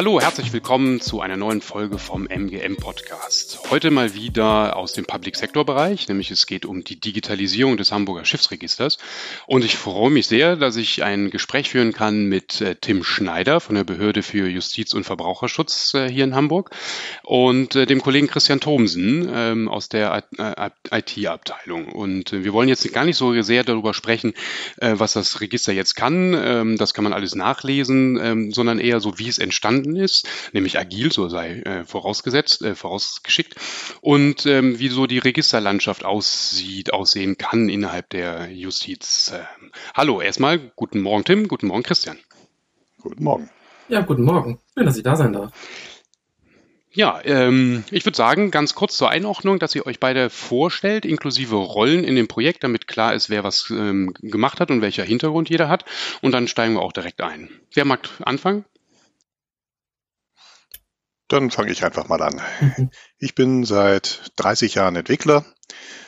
Hallo, herzlich willkommen zu einer neuen Folge vom MGM Podcast. Heute mal wieder aus dem Public Sector Bereich, nämlich es geht um die Digitalisierung des Hamburger Schiffsregisters. Und ich freue mich sehr, dass ich ein Gespräch führen kann mit äh, Tim Schneider von der Behörde für Justiz und Verbraucherschutz äh, hier in Hamburg und äh, dem Kollegen Christian Thomsen ähm, aus der IT-Abteilung. Und wir wollen jetzt gar nicht so sehr darüber sprechen, was das Register jetzt kann. Ähm, das kann man alles nachlesen, ähm, sondern eher so, wie es entstanden ist, nämlich agil, so sei äh, vorausgesetzt, äh, vorausgeschickt, und ähm, wie so die Registerlandschaft aussieht, aussehen kann innerhalb der Justiz. Äh, hallo, erstmal guten Morgen Tim, guten Morgen Christian. Guten Morgen. Ja, guten Morgen. Schön, dass ich da sein darf. Ja, ähm, ich würde sagen, ganz kurz zur Einordnung, dass ihr euch beide vorstellt, inklusive Rollen in dem Projekt, damit klar ist, wer was ähm, gemacht hat und welcher Hintergrund jeder hat. Und dann steigen wir auch direkt ein. Wer mag anfangen? Dann fange ich einfach mal an. Mhm. Ich bin seit 30 Jahren Entwickler,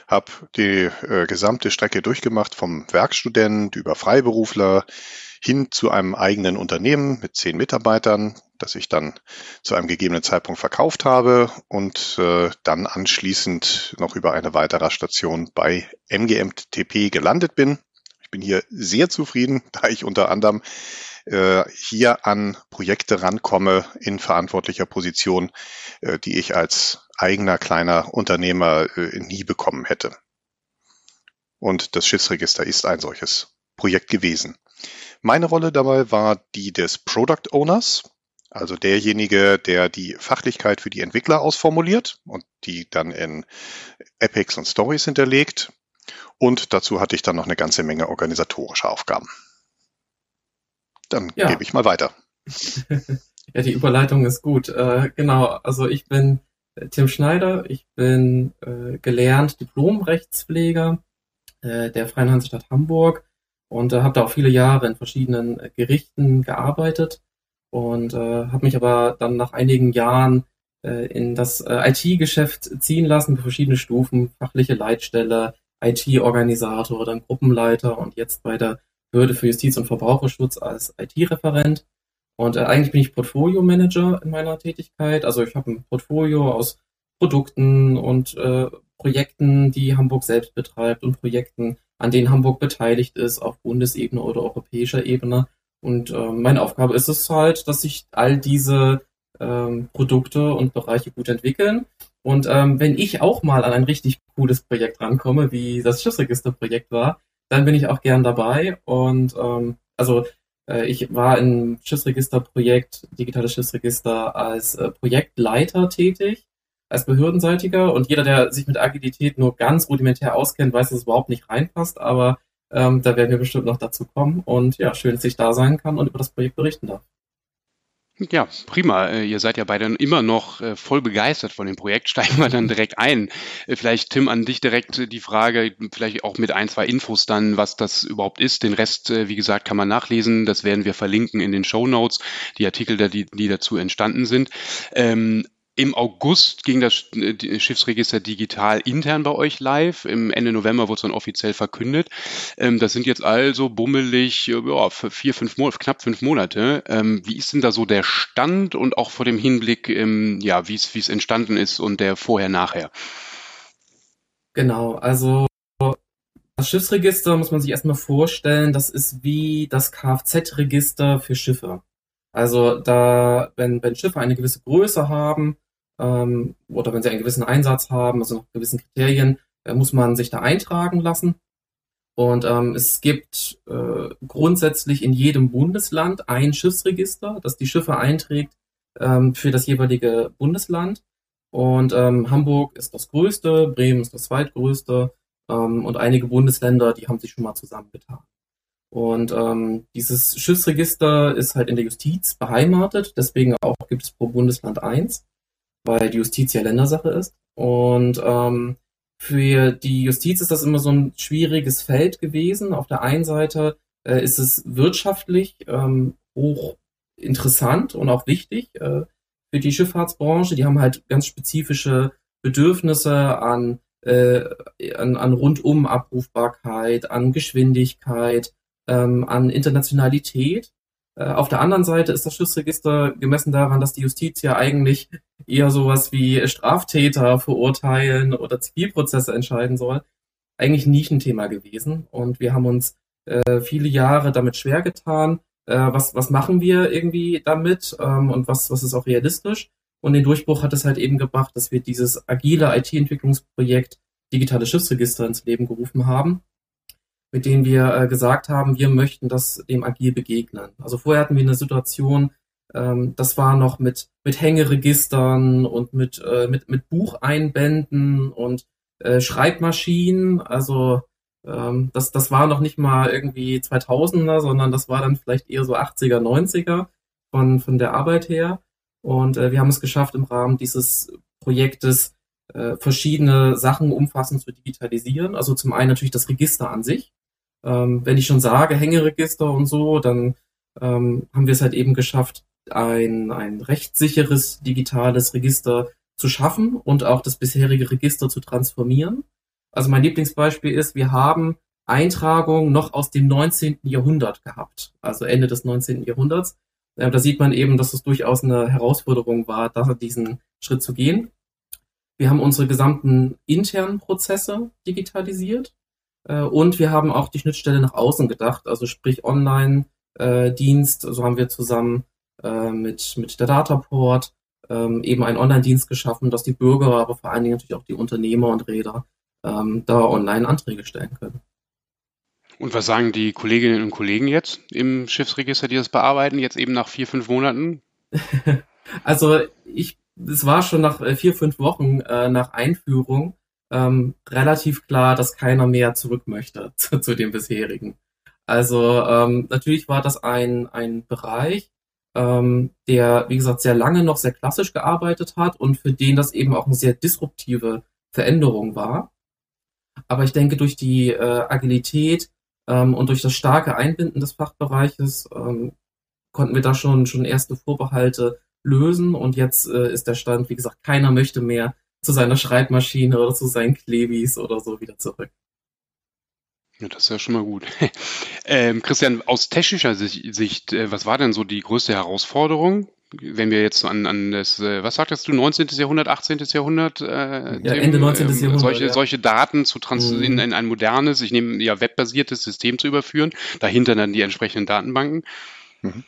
habe die äh, gesamte Strecke durchgemacht vom Werkstudent über Freiberufler hin zu einem eigenen Unternehmen mit zehn Mitarbeitern, das ich dann zu einem gegebenen Zeitpunkt verkauft habe und äh, dann anschließend noch über eine weitere Station bei MGMTP gelandet bin. Ich bin hier sehr zufrieden, da ich unter anderem äh, hier an Projekte rankomme in verantwortlicher Position, äh, die ich als eigener kleiner Unternehmer äh, nie bekommen hätte. Und das Schiffsregister ist ein solches Projekt gewesen. Meine Rolle dabei war die des Product Owners, also derjenige, der die Fachlichkeit für die Entwickler ausformuliert und die dann in Epics und Stories hinterlegt. Und dazu hatte ich dann noch eine ganze Menge organisatorischer Aufgaben. Dann ja. gebe ich mal weiter. ja, die Überleitung ist gut. Äh, genau, also ich bin äh, Tim Schneider, ich bin äh, gelernt Diplom-Rechtspfleger äh, der Freien Hansestadt Hamburg und äh, habe da auch viele Jahre in verschiedenen äh, Gerichten gearbeitet und habe mich aber dann nach einigen Jahren in das IT-Geschäft ziehen lassen, verschiedene Stufen, fachliche Leitstelle, IT-Organisator, dann Gruppenleiter und jetzt bei der Behörde für Justiz und Verbraucherschutz als IT-Referent. Und äh, eigentlich bin ich Portfolio-Manager in meiner Tätigkeit. Also ich habe ein Portfolio aus Produkten und äh, Projekten, die Hamburg selbst betreibt und Projekten, an denen Hamburg beteiligt ist, auf Bundesebene oder europäischer Ebene. Und äh, meine Aufgabe ist es halt, dass sich all diese ähm, Produkte und Bereiche gut entwickeln. Und ähm, wenn ich auch mal an ein richtig cooles Projekt rankomme, wie das Schiffsregisterprojekt war, dann bin ich auch gern dabei. Und ähm, also äh, ich war im Schiffsregisterprojekt, digitales Schiffsregister, als äh, Projektleiter tätig, als Behördenseitiger. Und jeder, der sich mit Agilität nur ganz rudimentär auskennt, weiß, dass es überhaupt nicht reinpasst. Aber ähm, da werden wir bestimmt noch dazu kommen. Und ja, schön, dass ich da sein kann und über das Projekt berichten darf. Ja, prima. Äh, ihr seid ja beide immer noch äh, voll begeistert von dem Projekt. Steigen wir dann direkt ein. Äh, vielleicht, Tim, an dich direkt die Frage, vielleicht auch mit ein, zwei Infos dann, was das überhaupt ist. Den Rest, wie gesagt, kann man nachlesen. Das werden wir verlinken in den Show Notes, die Artikel, die, die dazu entstanden sind. Ähm, im August ging das äh, Schiffsregister digital intern bei euch live. Im Ende November wurde es dann offiziell verkündet. Ähm, das sind jetzt also bummelig äh, ja, vier, fünf Monate, knapp fünf Monate. Ähm, wie ist denn da so der Stand und auch vor dem Hinblick, ähm, ja, wie es wie es entstanden ist und der vorher-nachher? Genau, also das Schiffsregister muss man sich erstmal vorstellen, das ist wie das Kfz-Register für Schiffe. Also da, wenn, wenn Schiffe eine gewisse Größe haben, ähm, oder wenn sie einen gewissen Einsatz haben, also nach gewissen Kriterien, äh, muss man sich da eintragen lassen. Und ähm, es gibt äh, grundsätzlich in jedem Bundesland ein Schiffsregister, das die Schiffe einträgt ähm, für das jeweilige Bundesland. Und ähm, Hamburg ist das größte, Bremen ist das zweitgrößte ähm, und einige Bundesländer, die haben sich schon mal zusammengetan. Und ähm, dieses Schiffsregister ist halt in der Justiz beheimatet, deswegen auch gibt es pro Bundesland eins weil die Justiz ja Ländersache ist. Und ähm, für die Justiz ist das immer so ein schwieriges Feld gewesen. Auf der einen Seite äh, ist es wirtschaftlich ähm, hoch interessant und auch wichtig äh, für die Schifffahrtsbranche. Die haben halt ganz spezifische Bedürfnisse an, äh, an, an rundum Abrufbarkeit, an Geschwindigkeit, ähm, an Internationalität. Äh, auf der anderen Seite ist das Schiffsregister gemessen daran, dass die Justiz ja eigentlich eher sowas wie Straftäter verurteilen oder Zivilprozesse entscheiden soll, eigentlich nicht ein Thema gewesen. Und wir haben uns äh, viele Jahre damit schwer getan. Äh, was, was machen wir irgendwie damit ähm, und was, was ist auch realistisch? Und den Durchbruch hat es halt eben gebracht, dass wir dieses agile IT-Entwicklungsprojekt Digitale Schiffsregister ins Leben gerufen haben mit denen wir äh, gesagt haben, wir möchten das dem agil begegnen. Also vorher hatten wir eine Situation, ähm, das war noch mit, mit Hängeregistern und mit, äh, mit, mit Bucheinbänden und äh, Schreibmaschinen. Also ähm, das, das war noch nicht mal irgendwie 2000er, sondern das war dann vielleicht eher so 80er, 90er von, von der Arbeit her. Und äh, wir haben es geschafft, im Rahmen dieses Projektes äh, verschiedene Sachen umfassend zu digitalisieren. Also zum einen natürlich das Register an sich, ähm, wenn ich schon sage, Hängeregister und so, dann ähm, haben wir es halt eben geschafft, ein, ein rechtssicheres digitales Register zu schaffen und auch das bisherige Register zu transformieren. Also mein Lieblingsbeispiel ist, wir haben Eintragungen noch aus dem 19. Jahrhundert gehabt, also Ende des 19. Jahrhunderts. Äh, da sieht man eben, dass es durchaus eine Herausforderung war, da diesen Schritt zu gehen. Wir haben unsere gesamten internen Prozesse digitalisiert. Äh, und wir haben auch die Schnittstelle nach außen gedacht, also sprich Online-Dienst. so haben wir zusammen äh, mit, mit der Dataport ähm, eben einen Online-Dienst geschaffen, dass die Bürger, aber vor allen Dingen natürlich auch die Unternehmer und Räder ähm, da online Anträge stellen können. Und was sagen die Kolleginnen und Kollegen jetzt im Schiffsregister, die das bearbeiten, jetzt eben nach vier, fünf Monaten? also ich, es war schon nach äh, vier, fünf Wochen äh, nach Einführung ähm, relativ klar, dass keiner mehr zurück möchte zu, zu dem bisherigen. Also ähm, natürlich war das ein, ein Bereich, ähm, der, wie gesagt, sehr lange noch sehr klassisch gearbeitet hat und für den das eben auch eine sehr disruptive Veränderung war. Aber ich denke, durch die äh, Agilität ähm, und durch das starke Einbinden des Fachbereiches ähm, konnten wir da schon, schon erste Vorbehalte lösen und jetzt äh, ist der Stand, wie gesagt, keiner möchte mehr zu seiner Schreibmaschine oder zu seinen Klebis oder so wieder zurück. Ja, das ist ja schon mal gut. ähm, Christian, aus technischer Sicht, äh, was war denn so die größte Herausforderung? Wenn wir jetzt an, an das, äh, was sagtest du, 19. Jahrhundert, 18. Jahrhundert? Äh, ja, Ende 19. Ähm, Jahrhundert. Solche, ja. solche Daten zu trans mhm. in, in, ein modernes, ich nehme ja webbasiertes System zu überführen, dahinter dann die entsprechenden Datenbanken. Mhm.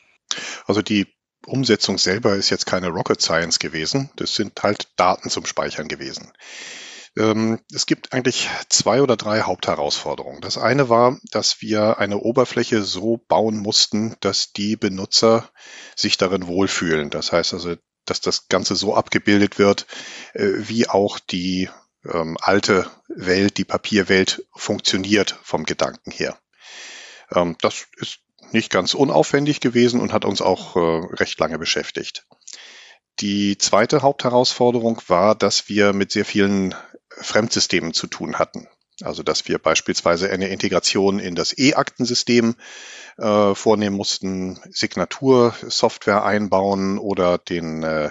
Also die Umsetzung selber ist jetzt keine Rocket Science gewesen. Das sind halt Daten zum Speichern gewesen. Ähm, es gibt eigentlich zwei oder drei Hauptherausforderungen. Das eine war, dass wir eine Oberfläche so bauen mussten, dass die Benutzer sich darin wohlfühlen. Das heißt also, dass das Ganze so abgebildet wird, äh, wie auch die ähm, alte Welt, die Papierwelt funktioniert vom Gedanken her. Ähm, das ist nicht ganz unaufwendig gewesen und hat uns auch äh, recht lange beschäftigt. Die zweite Hauptherausforderung war, dass wir mit sehr vielen Fremdsystemen zu tun hatten. Also dass wir beispielsweise eine Integration in das E-Aktensystem äh, vornehmen mussten, Signatursoftware einbauen oder den äh,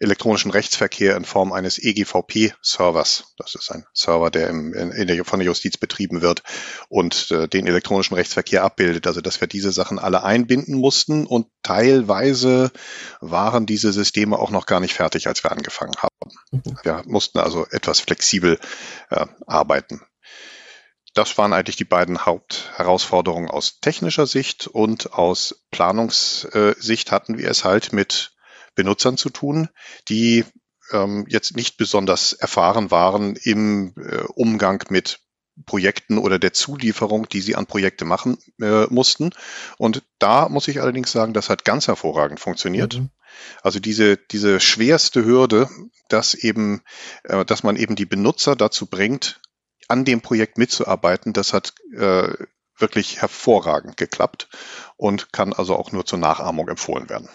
elektronischen Rechtsverkehr in Form eines EGVP-Servers. Das ist ein Server, der im, in, der, von der Justiz betrieben wird und äh, den elektronischen Rechtsverkehr abbildet. Also dass wir diese Sachen alle einbinden mussten und teilweise waren diese Systeme auch noch gar nicht fertig, als wir angefangen haben. Mhm. Wir mussten also etwas flexibel äh, arbeiten. Das waren eigentlich die beiden Hauptherausforderungen aus technischer Sicht und aus Planungssicht hatten wir es halt mit Benutzern zu tun, die ähm, jetzt nicht besonders erfahren waren im äh, Umgang mit Projekten oder der Zulieferung, die sie an Projekte machen äh, mussten. Und da muss ich allerdings sagen, das hat ganz hervorragend funktioniert. Mhm. Also diese, diese schwerste Hürde, dass eben, äh, dass man eben die Benutzer dazu bringt, an dem Projekt mitzuarbeiten, das hat äh, wirklich hervorragend geklappt und kann also auch nur zur Nachahmung empfohlen werden.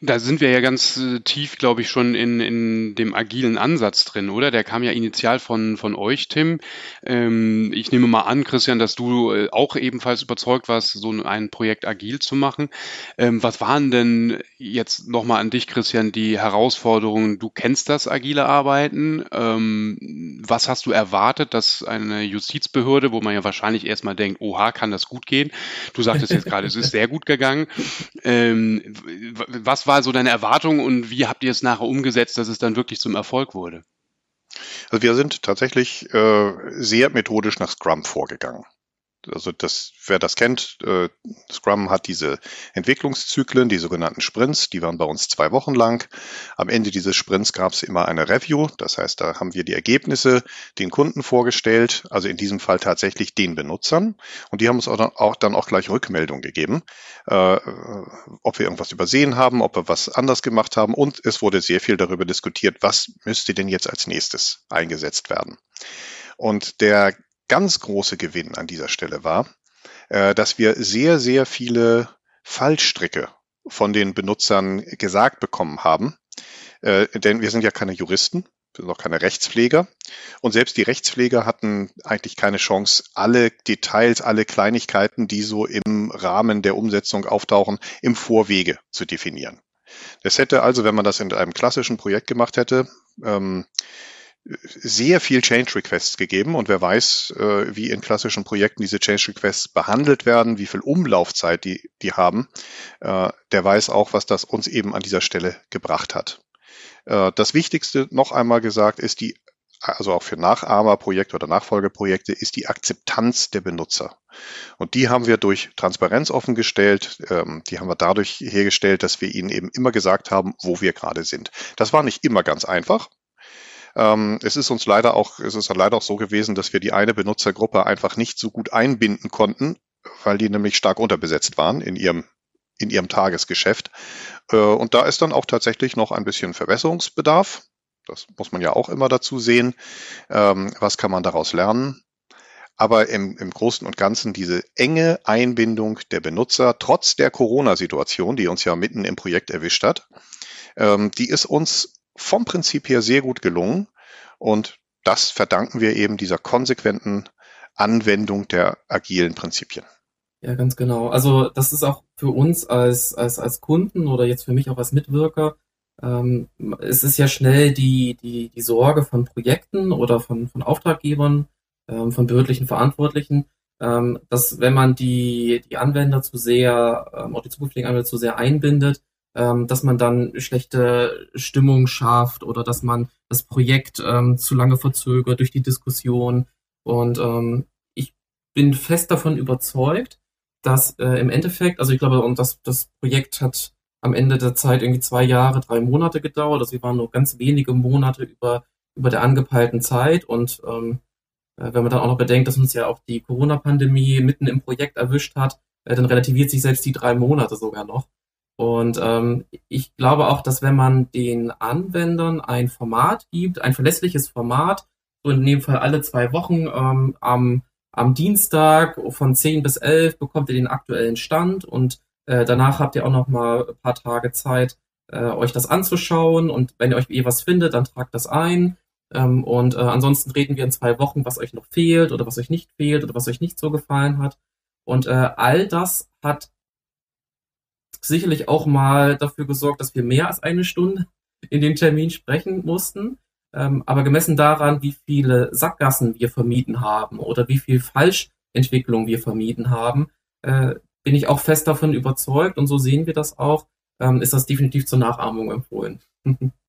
Da sind wir ja ganz äh, tief, glaube ich, schon in, in dem agilen Ansatz drin, oder? Der kam ja initial von, von euch, Tim. Ähm, ich nehme mal an, Christian, dass du äh, auch ebenfalls überzeugt warst, so ein Projekt agil zu machen. Ähm, was waren denn jetzt nochmal an dich, Christian, die Herausforderungen? Du kennst das agile Arbeiten. Ähm, was hast du erwartet, dass eine Justizbehörde, wo man ja wahrscheinlich erstmal denkt, oha, kann das gut gehen? Du sagtest jetzt gerade, es ist sehr gut gegangen. Was war so deine Erwartung und wie habt ihr es nachher umgesetzt, dass es dann wirklich zum Erfolg wurde? Also wir sind tatsächlich äh, sehr methodisch nach Scrum vorgegangen. Also das, wer das kennt, äh, Scrum hat diese Entwicklungszyklen, die sogenannten Sprints, die waren bei uns zwei Wochen lang. Am Ende dieses Sprints gab es immer eine Review, das heißt, da haben wir die Ergebnisse den Kunden vorgestellt, also in diesem Fall tatsächlich den Benutzern. Und die haben uns auch dann auch, dann auch gleich Rückmeldung gegeben, äh, ob wir irgendwas übersehen haben, ob wir was anders gemacht haben. Und es wurde sehr viel darüber diskutiert, was müsste denn jetzt als nächstes eingesetzt werden. Und der ganz große Gewinn an dieser Stelle war, äh, dass wir sehr, sehr viele Fallstricke von den Benutzern gesagt bekommen haben. Äh, denn wir sind ja keine Juristen, wir sind auch keine Rechtspfleger. Und selbst die Rechtspfleger hatten eigentlich keine Chance, alle Details, alle Kleinigkeiten, die so im Rahmen der Umsetzung auftauchen, im Vorwege zu definieren. Das hätte also, wenn man das in einem klassischen Projekt gemacht hätte, ähm, sehr viel Change Requests gegeben und wer weiß, äh, wie in klassischen Projekten diese Change Requests behandelt werden, wie viel Umlaufzeit die, die haben, äh, der weiß auch, was das uns eben an dieser Stelle gebracht hat. Äh, das Wichtigste, noch einmal gesagt, ist die, also auch für Nachahmerprojekte oder Nachfolgeprojekte, ist die Akzeptanz der Benutzer. Und die haben wir durch Transparenz offengestellt, ähm, die haben wir dadurch hergestellt, dass wir ihnen eben immer gesagt haben, wo wir gerade sind. Das war nicht immer ganz einfach. Ähm, es ist uns leider auch, es ist leider auch so gewesen, dass wir die eine Benutzergruppe einfach nicht so gut einbinden konnten, weil die nämlich stark unterbesetzt waren in ihrem in ihrem Tagesgeschäft. Äh, und da ist dann auch tatsächlich noch ein bisschen Verbesserungsbedarf. Das muss man ja auch immer dazu sehen. Ähm, was kann man daraus lernen? Aber im, im Großen und Ganzen diese enge Einbindung der Benutzer, trotz der Corona-Situation, die uns ja mitten im Projekt erwischt hat, ähm, die ist uns vom Prinzip her sehr gut gelungen. Und das verdanken wir eben dieser konsequenten Anwendung der agilen Prinzipien. Ja, ganz genau. Also das ist auch für uns als, als, als Kunden oder jetzt für mich auch als Mitwirker, ähm, es ist ja schnell die, die, die Sorge von Projekten oder von, von Auftraggebern, ähm, von behördlichen Verantwortlichen, ähm, dass wenn man die, die Anwender zu sehr, ähm, auch die zukünftigen Anwender zu sehr einbindet, ähm, dass man dann schlechte Stimmung schafft oder dass man das Projekt ähm, zu lange verzögert durch die Diskussion. Und ähm, ich bin fest davon überzeugt, dass äh, im Endeffekt, also ich glaube, und das, das Projekt hat am Ende der Zeit irgendwie zwei Jahre, drei Monate gedauert. Also wir waren nur ganz wenige Monate über, über der angepeilten Zeit. Und ähm, äh, wenn man dann auch noch bedenkt, dass uns ja auch die Corona-Pandemie mitten im Projekt erwischt hat, äh, dann relativiert sich selbst die drei Monate sogar noch. Und ähm, ich glaube auch, dass wenn man den Anwendern ein Format gibt, ein verlässliches Format, so in dem Fall alle zwei Wochen ähm, am, am Dienstag von 10 bis 11 bekommt ihr den aktuellen Stand und äh, danach habt ihr auch noch mal ein paar Tage Zeit, äh, euch das anzuschauen und wenn ihr euch eh was findet, dann tragt das ein. Ähm, und äh, ansonsten reden wir in zwei Wochen, was euch noch fehlt oder was euch nicht fehlt oder was euch nicht so gefallen hat. Und äh, all das hat sicherlich auch mal dafür gesorgt, dass wir mehr als eine Stunde in den Termin sprechen mussten. Ähm, aber gemessen daran, wie viele Sackgassen wir vermieden haben oder wie viel Falschentwicklung wir vermieden haben, äh, bin ich auch fest davon überzeugt und so sehen wir das auch, ähm, ist das definitiv zur Nachahmung empfohlen.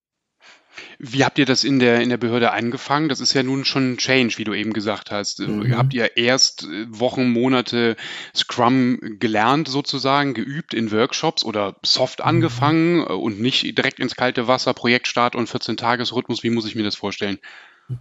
Wie habt ihr das in der, in der Behörde eingefangen? Das ist ja nun schon ein Change, wie du eben gesagt hast. Mhm. Habt ihr erst äh, Wochen, Monate Scrum gelernt sozusagen, geübt in Workshops oder soft mhm. angefangen äh, und nicht direkt ins kalte Wasser, Projektstart und 14-Tages-Rhythmus? Wie muss ich mir das vorstellen?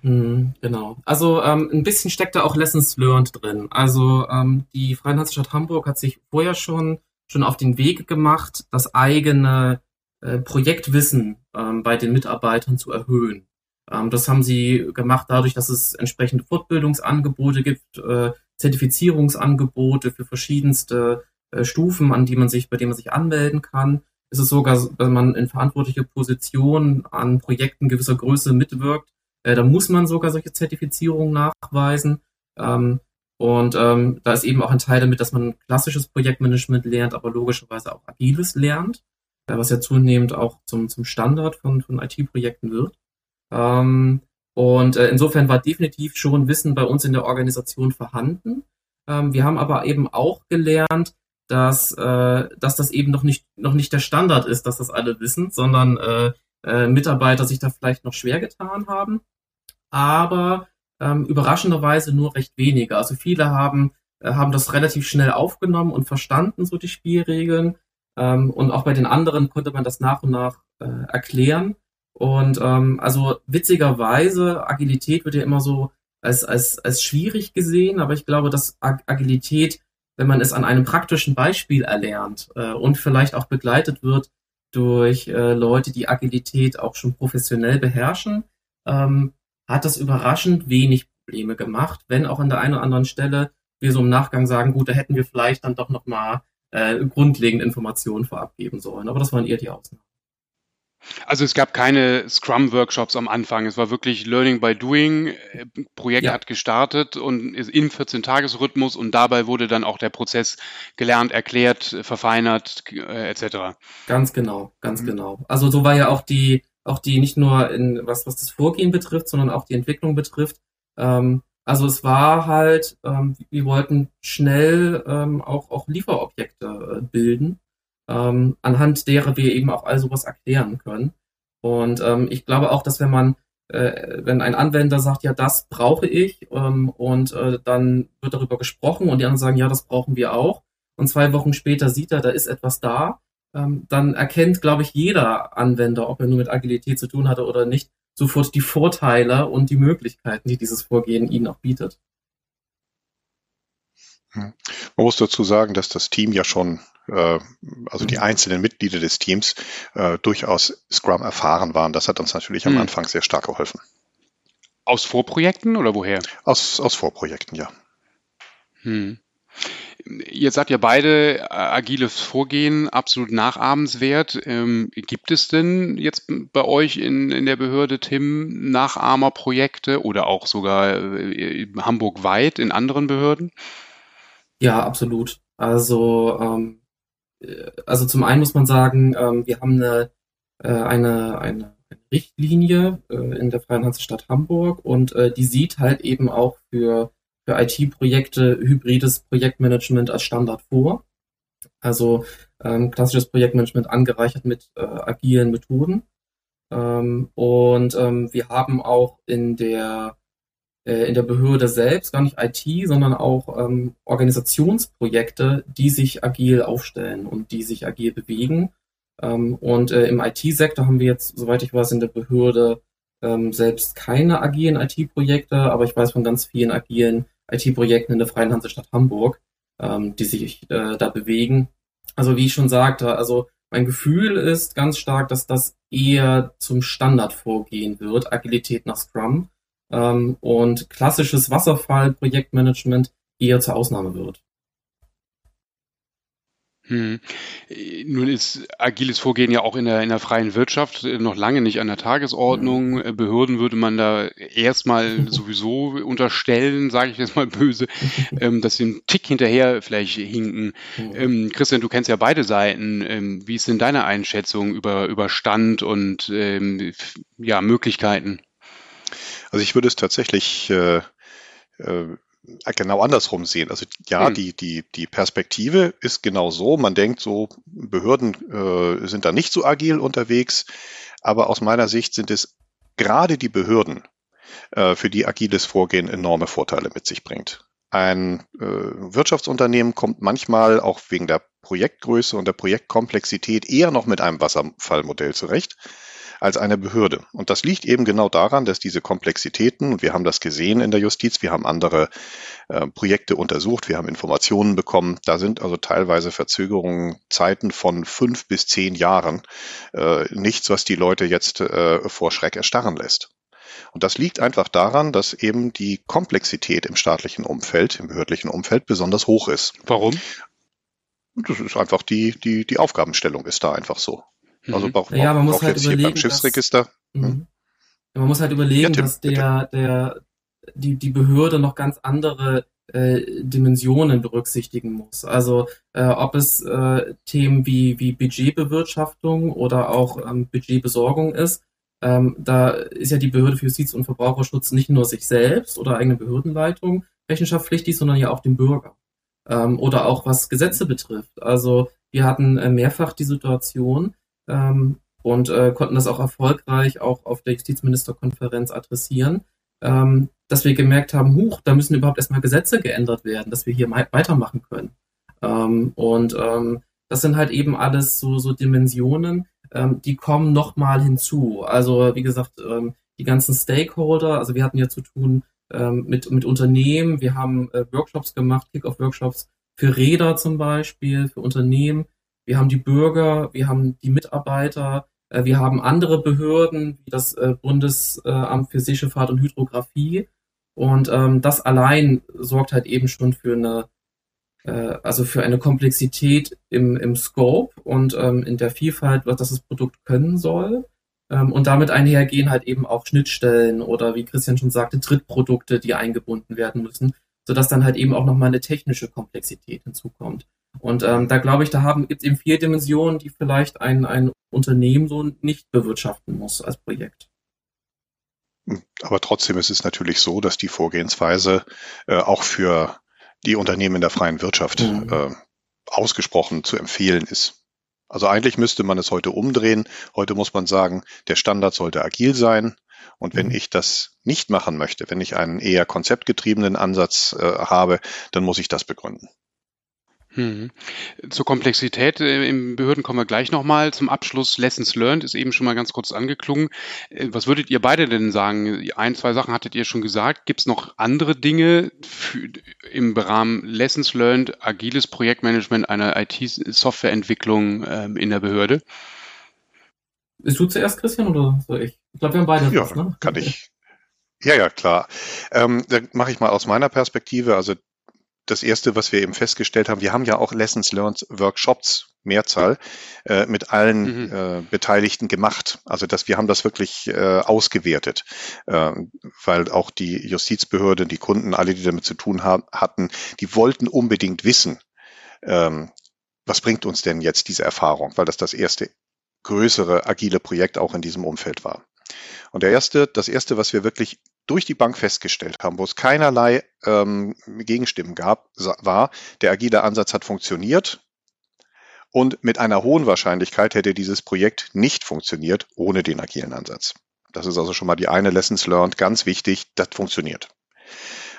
Mhm, genau. Also ähm, ein bisschen steckt da auch Lessons Learned drin. Also ähm, die Freie Hansestadt Hamburg hat sich vorher schon schon auf den Weg gemacht, das eigene äh, Projektwissen ähm, bei den Mitarbeitern zu erhöhen. Ähm, das haben sie gemacht dadurch, dass es entsprechende Fortbildungsangebote gibt, äh, Zertifizierungsangebote für verschiedenste äh, Stufen, an die man sich, bei denen man sich anmelden kann. ist es sogar, wenn man in verantwortliche Positionen an Projekten gewisser Größe mitwirkt, äh, da muss man sogar solche Zertifizierungen nachweisen. Ähm, und ähm, da ist eben auch ein Teil damit, dass man klassisches Projektmanagement lernt, aber logischerweise auch agiles lernt, was ja zunehmend auch zum, zum Standard von, von IT-Projekten wird. Ähm, und äh, insofern war definitiv schon Wissen bei uns in der Organisation vorhanden. Ähm, wir haben aber eben auch gelernt, dass, äh, dass das eben noch nicht, noch nicht der Standard ist, dass das alle wissen, sondern äh, äh, Mitarbeiter sich da vielleicht noch schwer getan haben. Aber ähm, überraschenderweise nur recht wenige. Also viele haben, äh, haben das relativ schnell aufgenommen und verstanden, so die Spielregeln. Ähm, und auch bei den anderen konnte man das nach und nach äh, erklären. Und ähm, also witzigerweise, Agilität wird ja immer so als, als, als schwierig gesehen, aber ich glaube, dass Agilität, wenn man es an einem praktischen Beispiel erlernt äh, und vielleicht auch begleitet wird durch äh, Leute, die Agilität auch schon professionell beherrschen, ähm, hat das überraschend wenig Probleme gemacht, wenn auch an der einen oder anderen Stelle wir so im Nachgang sagen, gut, da hätten wir vielleicht dann doch nochmal äh, grundlegende Informationen vorab geben sollen. Aber das waren eher die Ausnahmen. Also es gab keine Scrum-Workshops am Anfang. Es war wirklich Learning by Doing. Projekt ja. hat gestartet und ist im 14-Tages-Rhythmus und dabei wurde dann auch der Prozess gelernt, erklärt, verfeinert äh, etc. Ganz genau, ganz mhm. genau. Also so war ja auch die, auch die nicht nur in was, was das Vorgehen betrifft, sondern auch die Entwicklung betrifft. Ähm, also es war halt, ähm, wir wollten schnell ähm, auch, auch Lieferobjekte äh, bilden ähm, anhand derer wir eben auch all sowas erklären können. Und ähm, ich glaube auch, dass wenn man, äh, wenn ein Anwender sagt, ja, das brauche ich, ähm, und äh, dann wird darüber gesprochen und die anderen sagen, ja, das brauchen wir auch, und zwei Wochen später sieht er, da ist etwas da, ähm, dann erkennt, glaube ich, jeder Anwender, ob er nur mit Agilität zu tun hatte oder nicht, sofort die Vorteile und die Möglichkeiten, die dieses Vorgehen ihnen auch bietet. Hm. Man muss dazu sagen, dass das Team ja schon äh, also die einzelnen Mitglieder des Teams, äh, durchaus Scrum erfahren waren. Das hat uns natürlich am hm. Anfang sehr stark geholfen. Aus Vorprojekten oder woher? Aus, aus Vorprojekten, ja. Hm. Ihr sagt ja beide, äh, agiles Vorgehen absolut nachahmenswert. Ähm, gibt es denn jetzt bei euch in, in der Behörde, Tim, Nachahmerprojekte oder auch sogar äh, Hamburg-weit in anderen Behörden? Ja, absolut. Also ähm, also zum einen muss man sagen, ähm, wir haben eine, äh, eine, eine Richtlinie äh, in der Freien Hansestadt Hamburg und äh, die sieht halt eben auch für, für IT-Projekte hybrides Projektmanagement als Standard vor. Also ähm, klassisches Projektmanagement angereichert mit äh, agilen Methoden. Ähm, und ähm, wir haben auch in der äh, in der Behörde selbst, gar nicht IT, sondern auch ähm, Organisationsprojekte, die sich agil aufstellen und die sich agil bewegen. Ähm, und äh, im IT-Sektor haben wir jetzt, soweit ich weiß, in der Behörde ähm, selbst keine agilen IT-Projekte, aber ich weiß von ganz vielen agilen IT-Projekten in der Freien Hansestadt Hamburg, ähm, die sich äh, da bewegen. Also wie ich schon sagte, also mein Gefühl ist ganz stark, dass das eher zum Standard vorgehen wird, Agilität nach Scrum ähm, und klassisches Wasserfall-Projektmanagement eher zur Ausnahme wird. Hm. Nun ist agiles Vorgehen ja auch in der, in der freien Wirtschaft noch lange nicht an der Tagesordnung. Mhm. Behörden würde man da erstmal sowieso unterstellen, sage ich jetzt mal böse, ähm, dass sie einen Tick hinterher vielleicht hinken. Ähm, Christian, du kennst ja beide Seiten. Ähm, wie ist denn deine Einschätzung über, über Stand und ja, Möglichkeiten? Also ich würde es tatsächlich äh, äh, genau andersrum sehen. Also ja, hm. die, die, die Perspektive ist genau so. Man denkt so, Behörden äh, sind da nicht so agil unterwegs, aber aus meiner Sicht sind es gerade die Behörden, äh, für die agiles Vorgehen enorme Vorteile mit sich bringt. Ein äh, Wirtschaftsunternehmen kommt manchmal auch wegen der Projektgröße und der Projektkomplexität eher noch mit einem Wasserfallmodell zurecht als eine Behörde. Und das liegt eben genau daran, dass diese Komplexitäten, und wir haben das gesehen in der Justiz, wir haben andere äh, Projekte untersucht, wir haben Informationen bekommen, da sind also teilweise Verzögerungen, Zeiten von fünf bis zehn Jahren, äh, nichts, was die Leute jetzt äh, vor Schreck erstarren lässt. Und das liegt einfach daran, dass eben die Komplexität im staatlichen Umfeld, im behördlichen Umfeld besonders hoch ist. Warum? Das ist einfach die, die, die Aufgabenstellung ist da einfach so. Also braucht mhm. ja, man muss halt jetzt hier beim Schiffsregister. Dass, mhm. man muss halt überlegen, ja, Tim, dass der, der, die, die Behörde noch ganz andere äh, Dimensionen berücksichtigen muss. Also äh, ob es äh, Themen wie, wie Budgetbewirtschaftung oder auch ähm, Budgetbesorgung ist, ähm, da ist ja die Behörde für Justiz und Verbraucherschutz nicht nur sich selbst oder eigene Behördenleitung rechenschaftspflichtig, sondern ja auch dem Bürger. Ähm, oder auch was Gesetze betrifft. Also wir hatten äh, mehrfach die Situation ähm, und äh, konnten das auch erfolgreich auch auf der Justizministerkonferenz adressieren, ähm, dass wir gemerkt haben, huch, da müssen überhaupt erstmal Gesetze geändert werden, dass wir hier weitermachen können. Ähm, und ähm, das sind halt eben alles so, so Dimensionen, ähm, die kommen nochmal hinzu. Also wie gesagt, ähm, die ganzen Stakeholder, also wir hatten ja zu tun ähm, mit, mit Unternehmen, wir haben äh, Workshops gemacht, Kick-Off-Workshops für Räder zum Beispiel, für Unternehmen, wir haben die Bürger, wir haben die Mitarbeiter, äh, wir haben andere Behörden wie das äh, Bundesamt für Seeschifffahrt und Hydrographie. Und ähm, das allein sorgt halt eben schon für eine, äh, also für eine Komplexität im, im Scope und ähm, in der Vielfalt, was das Produkt können soll. Ähm, und damit einhergehen halt eben auch Schnittstellen oder wie Christian schon sagte, Drittprodukte, die eingebunden werden müssen, sodass dann halt eben auch nochmal eine technische Komplexität hinzukommt. Und ähm, da glaube ich, da haben gibt es eben vier Dimensionen, die vielleicht ein, ein Unternehmen so nicht bewirtschaften muss als Projekt. Hm, aber trotzdem ist es natürlich so, dass die Vorgehensweise äh, auch für die Unternehmen in der freien Wirtschaft mhm. äh, ausgesprochen zu empfehlen ist. Also eigentlich müsste man es heute umdrehen. Heute muss man sagen, der Standard sollte agil sein. Und wenn mhm. ich das nicht machen möchte, wenn ich einen eher konzeptgetriebenen Ansatz äh, habe, dann muss ich das begründen. Hm. Zur Komplexität äh, im Behörden kommen wir gleich nochmal. Zum Abschluss Lessons Learned ist eben schon mal ganz kurz angeklungen. Äh, was würdet ihr beide denn sagen? Ein, zwei Sachen hattet ihr schon gesagt. Gibt es noch andere Dinge für, im Rahmen Lessons Learned, agiles Projektmanagement einer IT-Softwareentwicklung ähm, in der Behörde? Bist du zuerst, Christian, oder soll ich? Ich glaube, wir haben beide. Ja, was, ne? kann ich. Ja, ja, klar. Ähm, dann mache ich mal aus meiner Perspektive. Also das erste, was wir eben festgestellt haben, wir haben ja auch Lessons Learned Workshops, Mehrzahl, äh, mit allen mhm. äh, Beteiligten gemacht. Also dass wir haben das wirklich äh, ausgewertet, äh, weil auch die Justizbehörde, die Kunden, alle, die damit zu tun haben, hatten, die wollten unbedingt wissen, ähm, was bringt uns denn jetzt diese Erfahrung, weil das das erste größere agile Projekt auch in diesem Umfeld war. Und der erste, das erste, was wir wirklich durch die Bank festgestellt haben, wo es keinerlei ähm, Gegenstimmen gab, war, der agile Ansatz hat funktioniert. Und mit einer hohen Wahrscheinlichkeit hätte dieses Projekt nicht funktioniert ohne den agilen Ansatz. Das ist also schon mal die eine Lessons learned, ganz wichtig, das funktioniert.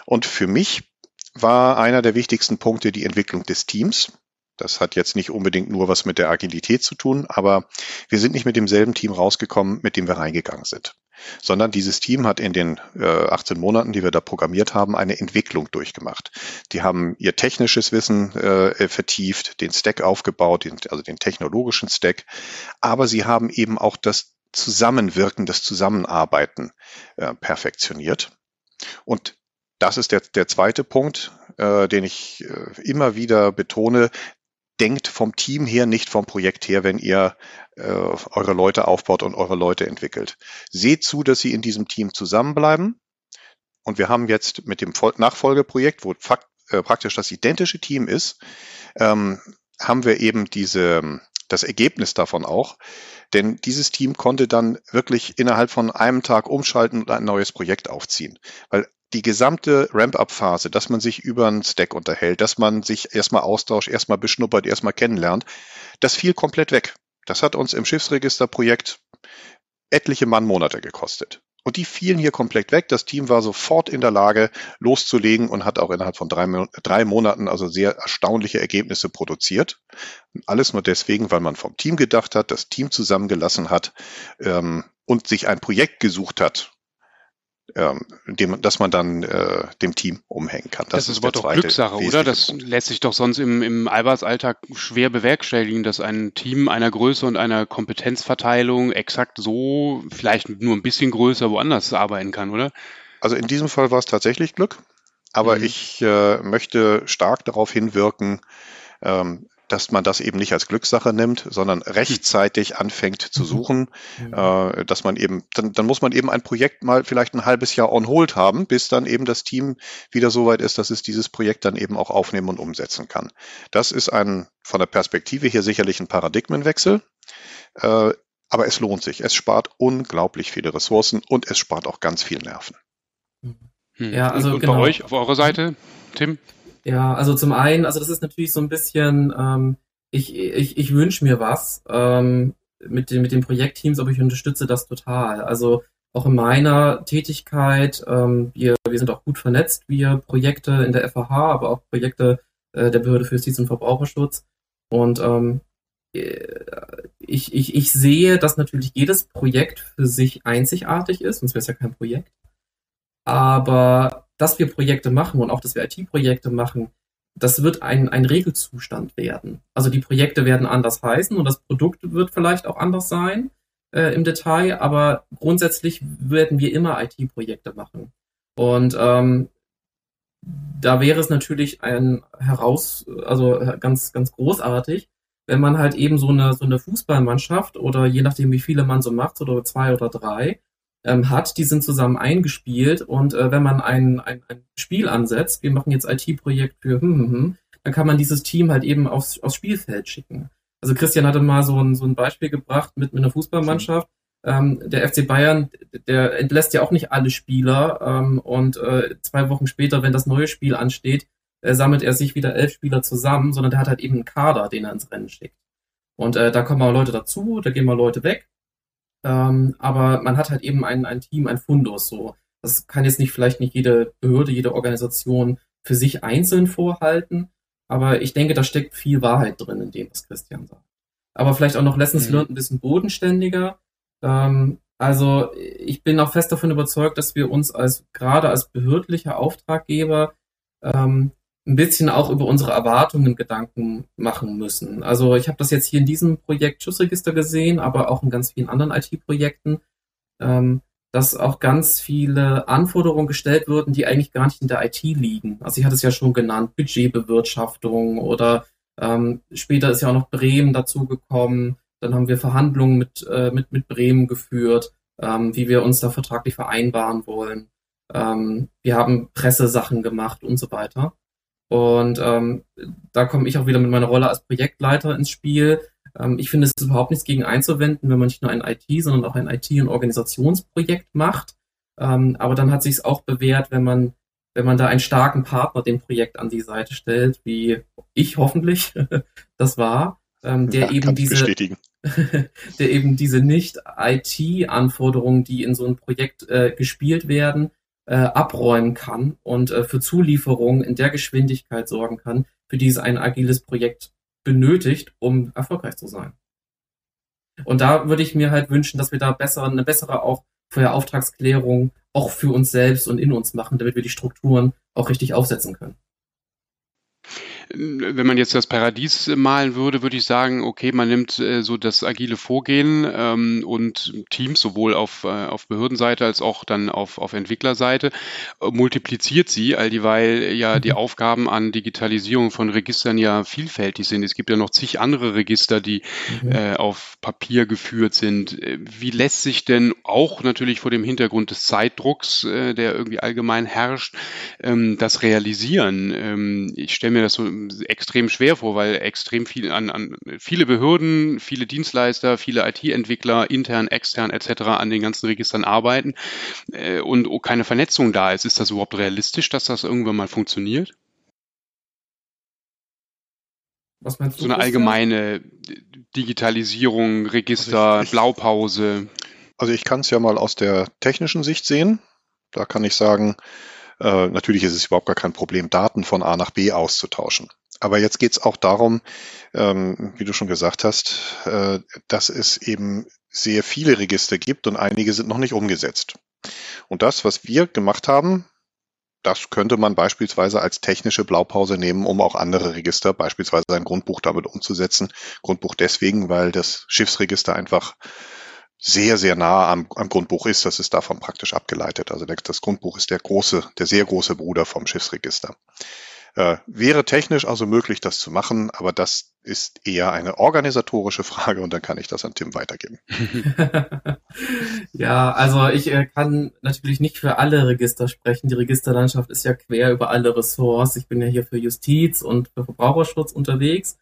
Und für mich war einer der wichtigsten Punkte die Entwicklung des Teams. Das hat jetzt nicht unbedingt nur was mit der Agilität zu tun, aber wir sind nicht mit demselben Team rausgekommen, mit dem wir reingegangen sind, sondern dieses Team hat in den äh, 18 Monaten, die wir da programmiert haben, eine Entwicklung durchgemacht. Die haben ihr technisches Wissen äh, vertieft, den Stack aufgebaut, also den technologischen Stack, aber sie haben eben auch das Zusammenwirken, das Zusammenarbeiten äh, perfektioniert. Und das ist der, der zweite Punkt, äh, den ich äh, immer wieder betone denkt vom Team her, nicht vom Projekt her, wenn ihr äh, eure Leute aufbaut und eure Leute entwickelt. Seht zu, dass sie in diesem Team zusammenbleiben. Und wir haben jetzt mit dem Nachfolgeprojekt, wo fakt, äh, praktisch das identische Team ist, ähm, haben wir eben diese, das Ergebnis davon auch. Denn dieses Team konnte dann wirklich innerhalb von einem Tag umschalten und ein neues Projekt aufziehen. Weil die gesamte Ramp-up-Phase, dass man sich über einen Stack unterhält, dass man sich erstmal austauscht, erstmal beschnuppert, erstmal kennenlernt, das fiel komplett weg. Das hat uns im Schiffsregisterprojekt etliche Mannmonate gekostet. Und die fielen hier komplett weg. Das Team war sofort in der Lage, loszulegen und hat auch innerhalb von drei, drei Monaten also sehr erstaunliche Ergebnisse produziert. alles nur deswegen, weil man vom Team gedacht hat, das Team zusammengelassen hat ähm, und sich ein Projekt gesucht hat, ähm, dem, dass man dann äh, dem Team umhängen kann. Das, das ist aber doch Glückssache, oder? Das Punkt. lässt sich doch sonst im, im Arbeitsalltag schwer bewerkstelligen, dass ein Team einer Größe und einer Kompetenzverteilung exakt so, vielleicht nur ein bisschen größer woanders arbeiten kann, oder? Also in diesem Fall war es tatsächlich Glück, aber mhm. ich äh, möchte stark darauf hinwirken, ähm, dass man das eben nicht als Glückssache nimmt, sondern rechtzeitig anfängt zu mhm. suchen, mhm. äh, dass man eben, dann, dann muss man eben ein Projekt mal vielleicht ein halbes Jahr on hold haben, bis dann eben das Team wieder so weit ist, dass es dieses Projekt dann eben auch aufnehmen und umsetzen kann. Das ist ein von der Perspektive hier sicherlich ein Paradigmenwechsel. Äh, aber es lohnt sich. Es spart unglaublich viele Ressourcen und es spart auch ganz viel Nerven. Hm. Ja, also und, und genau. bei euch auf eurer Seite, Tim? Ja, also zum einen, also das ist natürlich so ein bisschen, ähm, ich, ich, ich wünsche mir was ähm, mit, den, mit den Projektteams, aber ich unterstütze das total. Also auch in meiner Tätigkeit, ähm, wir, wir sind auch gut vernetzt, wir Projekte in der FAH, aber auch Projekte äh, der Behörde für Justiz und Verbraucherschutz. Und ähm, ich, ich, ich sehe, dass natürlich jedes Projekt für sich einzigartig ist, sonst wäre es ja kein Projekt. Aber dass wir Projekte machen und auch, dass wir IT-Projekte machen, das wird ein, ein Regelzustand werden. Also die Projekte werden anders heißen und das Produkt wird vielleicht auch anders sein äh, im Detail, aber grundsätzlich werden wir immer IT-Projekte machen. Und ähm, da wäre es natürlich ein heraus, also ganz, ganz großartig, wenn man halt eben so eine, so eine Fußballmannschaft oder je nachdem, wie viele man so macht, oder zwei oder drei, ähm, hat, die sind zusammen eingespielt und äh, wenn man ein, ein, ein Spiel ansetzt, wir machen jetzt IT-Projekt für hm, hm, hm, dann kann man dieses Team halt eben aufs, aufs Spielfeld schicken. Also Christian hatte mal so ein, so ein Beispiel gebracht mit, mit einer Fußballmannschaft. Ähm, der FC Bayern, der entlässt ja auch nicht alle Spieler ähm, und äh, zwei Wochen später, wenn das neue Spiel ansteht, äh, sammelt er sich wieder elf Spieler zusammen, sondern der hat halt eben einen Kader, den er ins Rennen schickt. Und äh, da kommen mal Leute dazu, da gehen mal Leute weg. Ähm, aber man hat halt eben ein, ein Team, ein Fundus so. Das kann jetzt nicht vielleicht nicht jede Behörde, jede Organisation für sich einzeln vorhalten. Aber ich denke, da steckt viel Wahrheit drin in dem, was Christian sagt. Aber vielleicht auch noch Lessons mhm. learned ein bisschen bodenständiger. Ähm, also ich bin auch fest davon überzeugt, dass wir uns als gerade als behördlicher Auftraggeber ähm, ein bisschen auch über unsere Erwartungen Gedanken machen müssen. Also ich habe das jetzt hier in diesem Projekt Schussregister gesehen, aber auch in ganz vielen anderen IT-Projekten, ähm, dass auch ganz viele Anforderungen gestellt wurden, die eigentlich gar nicht in der IT liegen. Also ich hatte es ja schon genannt, Budgetbewirtschaftung oder ähm, später ist ja auch noch Bremen dazugekommen. Dann haben wir Verhandlungen mit, äh, mit, mit Bremen geführt, ähm, wie wir uns da vertraglich vereinbaren wollen. Ähm, wir haben Pressesachen gemacht und so weiter. Und ähm, da komme ich auch wieder mit meiner Rolle als Projektleiter ins Spiel. Ähm, ich finde, es ist überhaupt nichts gegen einzuwenden, wenn man nicht nur ein IT, sondern auch ein IT- und Organisationsprojekt macht. Ähm, aber dann hat sich es auch bewährt, wenn man, wenn man da einen starken Partner dem Projekt an die Seite stellt, wie ich hoffentlich das war, ähm, der ja, eben diese, der eben diese nicht IT-Anforderungen, die in so einem Projekt äh, gespielt werden, äh, abräumen kann und äh, für Zulieferungen in der Geschwindigkeit sorgen kann, für die es ein agiles Projekt benötigt, um erfolgreich zu sein. Und da würde ich mir halt wünschen, dass wir da besser, eine bessere auch vorher Auftragsklärung auch für uns selbst und in uns machen, damit wir die Strukturen auch richtig aufsetzen können wenn man jetzt das Paradies malen würde, würde ich sagen, okay, man nimmt äh, so das agile Vorgehen ähm, und Teams sowohl auf, äh, auf Behördenseite als auch dann auf, auf Entwicklerseite, äh, multipliziert sie, all dieweil ja die mhm. Aufgaben an Digitalisierung von Registern ja vielfältig sind. Es gibt ja noch zig andere Register, die mhm. äh, auf Papier geführt sind. Äh, wie lässt sich denn auch natürlich vor dem Hintergrund des Zeitdrucks, äh, der irgendwie allgemein herrscht, ähm, das realisieren? Ähm, ich stelle mir das so extrem schwer vor, weil extrem viel an, an viele Behörden, viele Dienstleister, viele IT-Entwickler, intern, extern etc. an den ganzen Registern arbeiten äh, und keine Vernetzung da ist. Ist das überhaupt realistisch, dass das irgendwann mal funktioniert? Was meinst du? So eine allgemeine Digitalisierung, Register, also ich, ich, Blaupause. Also ich kann es ja mal aus der technischen Sicht sehen. Da kann ich sagen, äh, natürlich ist es überhaupt gar kein Problem, Daten von A nach B auszutauschen. Aber jetzt geht es auch darum, ähm, wie du schon gesagt hast, äh, dass es eben sehr viele Register gibt und einige sind noch nicht umgesetzt. Und das, was wir gemacht haben, das könnte man beispielsweise als technische Blaupause nehmen, um auch andere Register, beispielsweise ein Grundbuch damit umzusetzen. Grundbuch deswegen, weil das Schiffsregister einfach sehr, sehr nah am, am Grundbuch ist. Das ist davon praktisch abgeleitet. Also das Grundbuch ist der große, der sehr große Bruder vom Schiffsregister. Äh, wäre technisch also möglich, das zu machen, aber das ist eher eine organisatorische Frage und dann kann ich das an Tim weitergeben. ja, also ich äh, kann natürlich nicht für alle Register sprechen. Die Registerlandschaft ist ja quer über alle Ressorts. Ich bin ja hier für Justiz und für Verbraucherschutz unterwegs.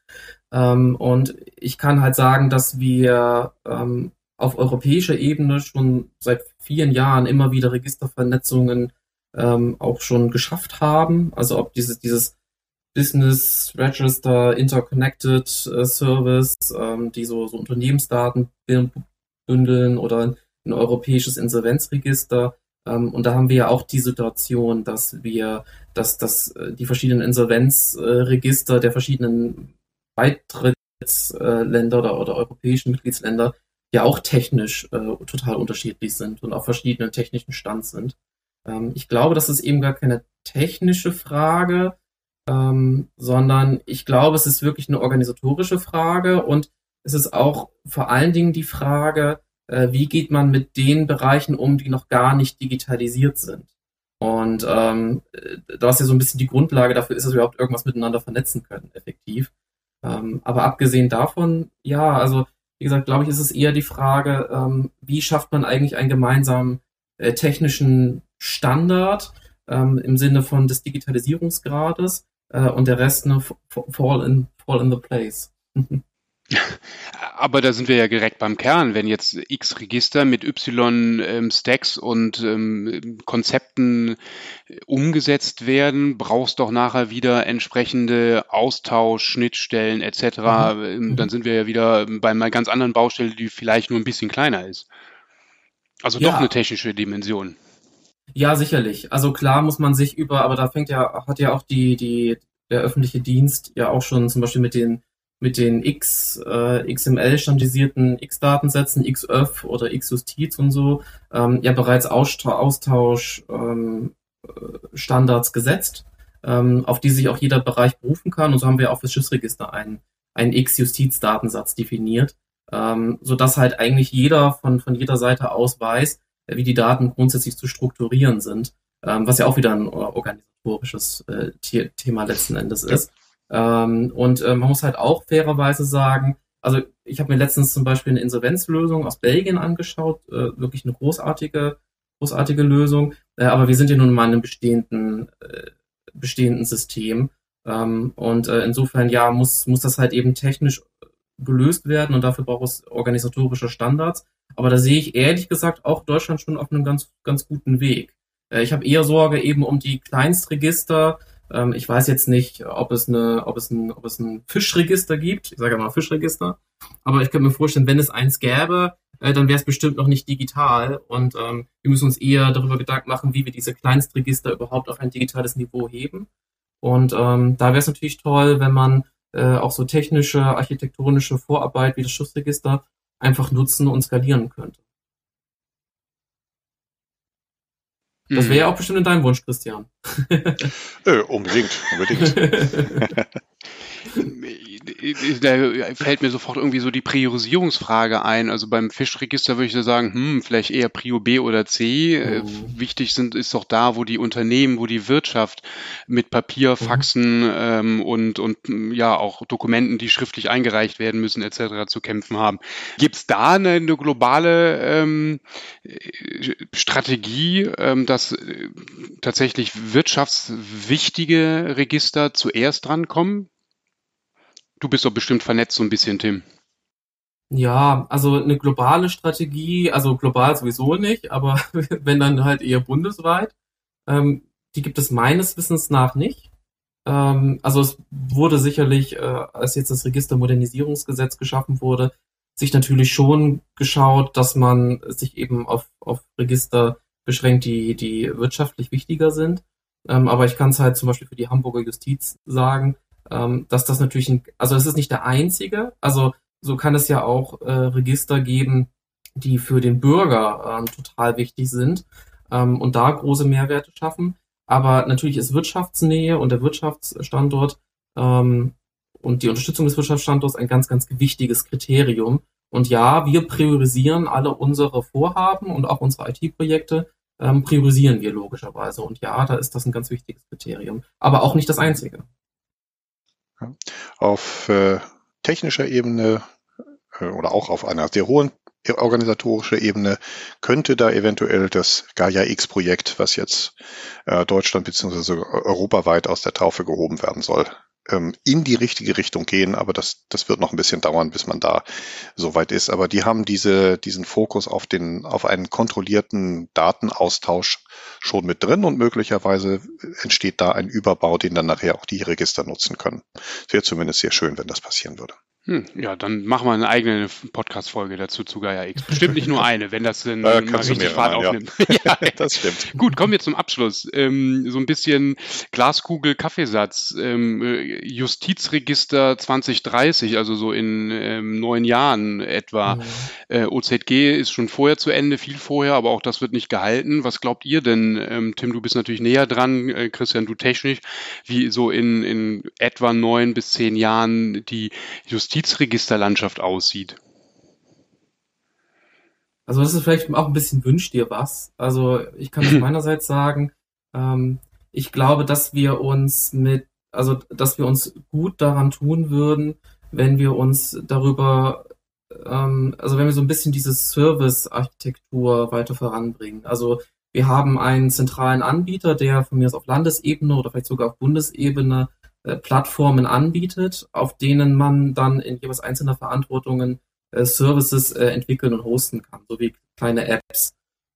Ähm, und ich kann halt sagen, dass wir ähm, auf europäischer Ebene schon seit vielen Jahren immer wieder Registervernetzungen ähm, auch schon geschafft haben. Also ob dieses, dieses Business Register Interconnected äh, Service, ähm, die so, so Unternehmensdaten bündeln oder ein europäisches Insolvenzregister. Ähm, und da haben wir ja auch die Situation, dass wir, dass, dass äh, die verschiedenen Insolvenzregister der verschiedenen Beitrittsländer oder, oder europäischen Mitgliedsländer ja auch technisch äh, total unterschiedlich sind und auf verschiedenen technischen Stand sind. Ähm, ich glaube, das ist eben gar keine technische Frage, ähm, sondern ich glaube, es ist wirklich eine organisatorische Frage und es ist auch vor allen Dingen die Frage, äh, wie geht man mit den Bereichen um, die noch gar nicht digitalisiert sind. Und ähm, was ja so ein bisschen die Grundlage dafür ist, dass wir überhaupt irgendwas miteinander vernetzen können, effektiv. Ähm, aber abgesehen davon, ja, also wie gesagt, glaube ich, ist es eher die Frage, ähm, wie schafft man eigentlich einen gemeinsamen äh, technischen Standard ähm, im Sinne von des Digitalisierungsgrades, äh, und der Rest ne, fall, in, fall in the place. Aber da sind wir ja direkt beim Kern. Wenn jetzt X Register mit Y ähm, Stacks und ähm, Konzepten äh, umgesetzt werden, brauchst doch nachher wieder entsprechende Austausch, Schnittstellen etc. Mhm. Ähm, dann sind wir ja wieder bei einer ganz anderen Baustelle, die vielleicht nur ein bisschen kleiner ist. Also ja. doch eine technische Dimension. Ja, sicherlich. Also klar muss man sich über, aber da fängt ja, hat ja auch die, die, der öffentliche Dienst ja auch schon zum Beispiel mit den, mit den X, äh, XML standardisierten X-Datensätzen, XÖF oder X-Justiz und so, ähm, ja bereits Austausch, Austausch ähm, äh, Standards gesetzt, ähm, auf die sich auch jeder Bereich berufen kann. Und so haben wir auch fürs Schiffsregister einen, einen X-Justiz-Datensatz definiert, ähm, sodass halt eigentlich jeder von, von jeder Seite aus weiß, äh, wie die Daten grundsätzlich zu strukturieren sind, ähm, was ja auch wieder ein organisatorisches äh, Thema letzten Endes ist. Ähm, und äh, man muss halt auch fairerweise sagen, also ich habe mir letztens zum Beispiel eine Insolvenzlösung aus Belgien angeschaut, äh, wirklich eine großartige, großartige Lösung, äh, aber wir sind ja nun mal in einem bestehenden, äh, bestehenden System. Ähm, und äh, insofern ja, muss, muss das halt eben technisch gelöst werden und dafür braucht es organisatorische Standards. Aber da sehe ich ehrlich gesagt auch Deutschland schon auf einem ganz, ganz guten Weg. Äh, ich habe eher Sorge eben um die Kleinstregister. Ähm, ich weiß jetzt nicht, ob es eine, ob es ein, ob es ein Fischregister gibt. Ich sage mal Fischregister. Aber ich könnte mir vorstellen, wenn es eins gäbe, äh, dann wäre es bestimmt noch nicht digital. Und ähm, wir müssen uns eher darüber Gedanken machen, wie wir diese Kleinstregister überhaupt auf ein digitales Niveau heben. Und ähm, da wäre es natürlich toll, wenn man äh, auch so technische, architektonische Vorarbeit wie das Schussregister einfach nutzen und skalieren könnte. Das wäre ja mhm. auch bestimmt in deinem Wunsch, Christian. äh, unbedingt, unbedingt. da fällt mir sofort irgendwie so die Priorisierungsfrage ein. Also beim Fischregister würde ich da sagen, hm, vielleicht eher Prio B oder C. Äh, mhm. wichtig sind ist doch da, wo die Unternehmen, wo die Wirtschaft mit Papier, mhm. Faxen mhm. ähm, und, und ja auch Dokumenten, die schriftlich eingereicht werden müssen, etc. zu kämpfen haben. Gibt es da eine, eine globale ähm, Strategie, ähm, dass äh, tatsächlich wirtschaftswichtige Register zuerst drankommen? Du bist doch bestimmt vernetzt so ein bisschen, Tim. Ja, also eine globale Strategie, also global sowieso nicht, aber wenn dann halt eher bundesweit, ähm, die gibt es meines Wissens nach nicht. Ähm, also es wurde sicherlich, äh, als jetzt das Registermodernisierungsgesetz geschaffen wurde, sich natürlich schon geschaut, dass man sich eben auf, auf Register beschränkt, die, die wirtschaftlich wichtiger sind. Ähm, aber ich kann es halt zum Beispiel für die Hamburger Justiz sagen, ähm, dass das natürlich ein, also es ist nicht der einzige, also so kann es ja auch äh, Register geben, die für den Bürger ähm, total wichtig sind ähm, und da große Mehrwerte schaffen. Aber natürlich ist Wirtschaftsnähe und der Wirtschaftsstandort ähm, und die Unterstützung des Wirtschaftsstandorts ein ganz, ganz wichtiges Kriterium. Und ja, wir priorisieren alle unsere Vorhaben und auch unsere IT-Projekte ähm, priorisieren wir logischerweise. Und ja, da ist das ein ganz wichtiges Kriterium. Aber auch nicht das einzige. Auf äh, technischer Ebene äh, oder auch auf einer sehr hohen organisatorischer Ebene könnte da eventuell das Gaia X-Projekt, was jetzt äh, Deutschland bzw. europaweit aus der Taufe gehoben werden soll, ähm, in die richtige Richtung gehen, aber das, das wird noch ein bisschen dauern, bis man da so weit ist. Aber die haben diese, diesen Fokus auf den, auf einen kontrollierten Datenaustausch schon mit drin und möglicherweise entsteht da ein Überbau, den dann nachher auch die Register nutzen können. Es wäre zumindest sehr schön, wenn das passieren würde. Hm, ja, dann machen wir eine eigene Podcast-Folge dazu zu Gaia X. Bestimmt nicht nur eine, wenn das dann äh, mal richtig Fahrt aufnimmt. Ja. ja, das stimmt. Gut, kommen wir zum Abschluss. Ähm, so ein bisschen Glaskugel, Kaffeesatz. Ähm, äh, Justizregister 2030, also so in ähm, neun Jahren etwa. Mhm. Äh, OZG ist schon vorher zu Ende, viel vorher, aber auch das wird nicht gehalten. Was glaubt ihr denn? Ähm, Tim, du bist natürlich näher dran, äh, Christian, du technisch, wie so in, in etwa neun bis zehn Jahren die Justiz Justizregisterlandschaft aussieht? Also das ist vielleicht auch ein bisschen wünscht dir was. Also ich kann es meinerseits sagen, ähm, ich glaube, dass wir uns mit, also dass wir uns gut daran tun würden, wenn wir uns darüber, ähm, also wenn wir so ein bisschen diese Service-Architektur weiter voranbringen. Also wir haben einen zentralen Anbieter, der von mir aus auf Landesebene oder vielleicht sogar auf Bundesebene Plattformen anbietet, auf denen man dann in jeweils einzelner Verantwortungen äh, Services äh, entwickeln und hosten kann, so wie kleine Apps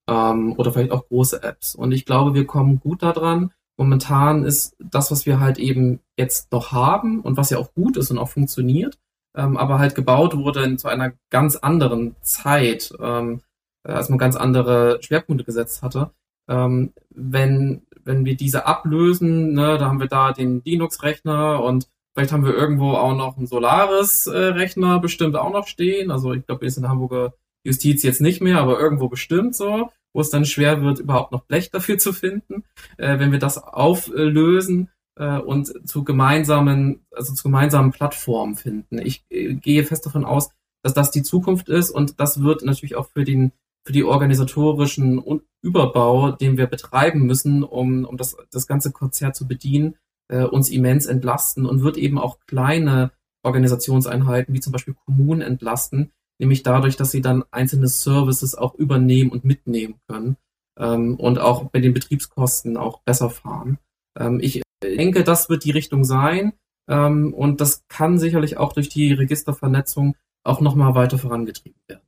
ähm, oder vielleicht auch große Apps. Und ich glaube, wir kommen gut daran. Momentan ist das, was wir halt eben jetzt noch haben und was ja auch gut ist und auch funktioniert, ähm, aber halt gebaut wurde zu einer ganz anderen Zeit, ähm, als man ganz andere Schwerpunkte gesetzt hatte. Ähm, wenn wenn wir diese ablösen, ne, da haben wir da den Linux-Rechner und vielleicht haben wir irgendwo auch noch einen Solaris-Rechner bestimmt auch noch stehen. Also ich glaube, wir sind in Hamburger Justiz jetzt nicht mehr, aber irgendwo bestimmt so, wo es dann schwer wird, überhaupt noch Blech dafür zu finden. Äh, wenn wir das auflösen äh, und zu gemeinsamen, also zu gemeinsamen Plattformen finden. Ich äh, gehe fest davon aus, dass das die Zukunft ist und das wird natürlich auch für den für die organisatorischen Überbau, den wir betreiben müssen, um, um das, das ganze Konzert zu bedienen, äh, uns immens entlasten und wird eben auch kleine Organisationseinheiten wie zum Beispiel Kommunen entlasten, nämlich dadurch, dass sie dann einzelne Services auch übernehmen und mitnehmen können ähm, und auch bei den Betriebskosten auch besser fahren. Ähm, ich denke, das wird die Richtung sein ähm, und das kann sicherlich auch durch die Registervernetzung auch nochmal weiter vorangetrieben werden.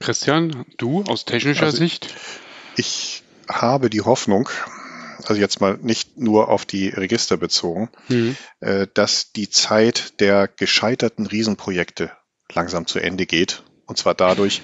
Christian, du aus technischer also Sicht? Ich habe die Hoffnung, also jetzt mal nicht nur auf die Register bezogen, mhm. äh, dass die Zeit der gescheiterten Riesenprojekte langsam zu Ende geht und zwar dadurch,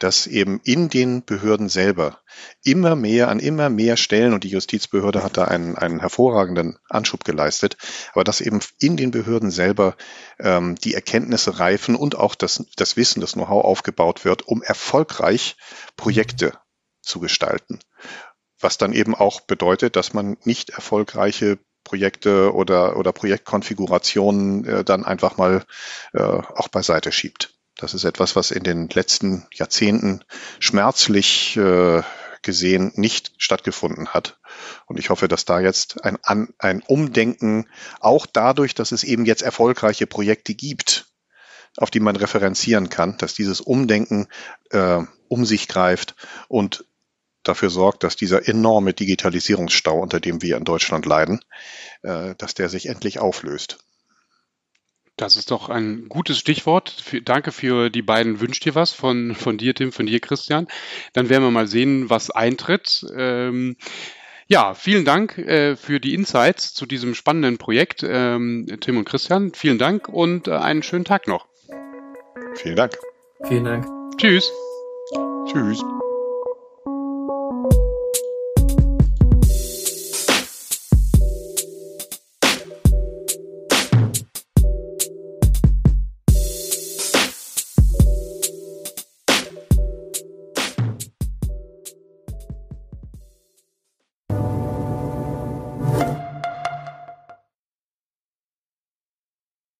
dass eben in den Behörden selber immer mehr an immer mehr Stellen, und die Justizbehörde hat da einen, einen hervorragenden Anschub geleistet, aber dass eben in den Behörden selber ähm, die Erkenntnisse reifen und auch das, das Wissen, das Know-how aufgebaut wird, um erfolgreich Projekte zu gestalten. Was dann eben auch bedeutet, dass man nicht erfolgreiche Projekte oder, oder Projektkonfigurationen äh, dann einfach mal äh, auch beiseite schiebt. Das ist etwas, was in den letzten Jahrzehnten schmerzlich äh, gesehen nicht stattgefunden hat. Und ich hoffe, dass da jetzt ein, ein Umdenken, auch dadurch, dass es eben jetzt erfolgreiche Projekte gibt, auf die man referenzieren kann, dass dieses Umdenken äh, um sich greift und dafür sorgt, dass dieser enorme Digitalisierungsstau, unter dem wir in Deutschland leiden, äh, dass der sich endlich auflöst. Das ist doch ein gutes Stichwort. Für, danke für die beiden Wünsch dir was von, von dir, Tim, von dir, Christian. Dann werden wir mal sehen, was eintritt. Ähm, ja, vielen Dank äh, für die Insights zu diesem spannenden Projekt. Ähm, Tim und Christian, vielen Dank und äh, einen schönen Tag noch. Vielen Dank. Vielen Dank. Tschüss. Tschüss.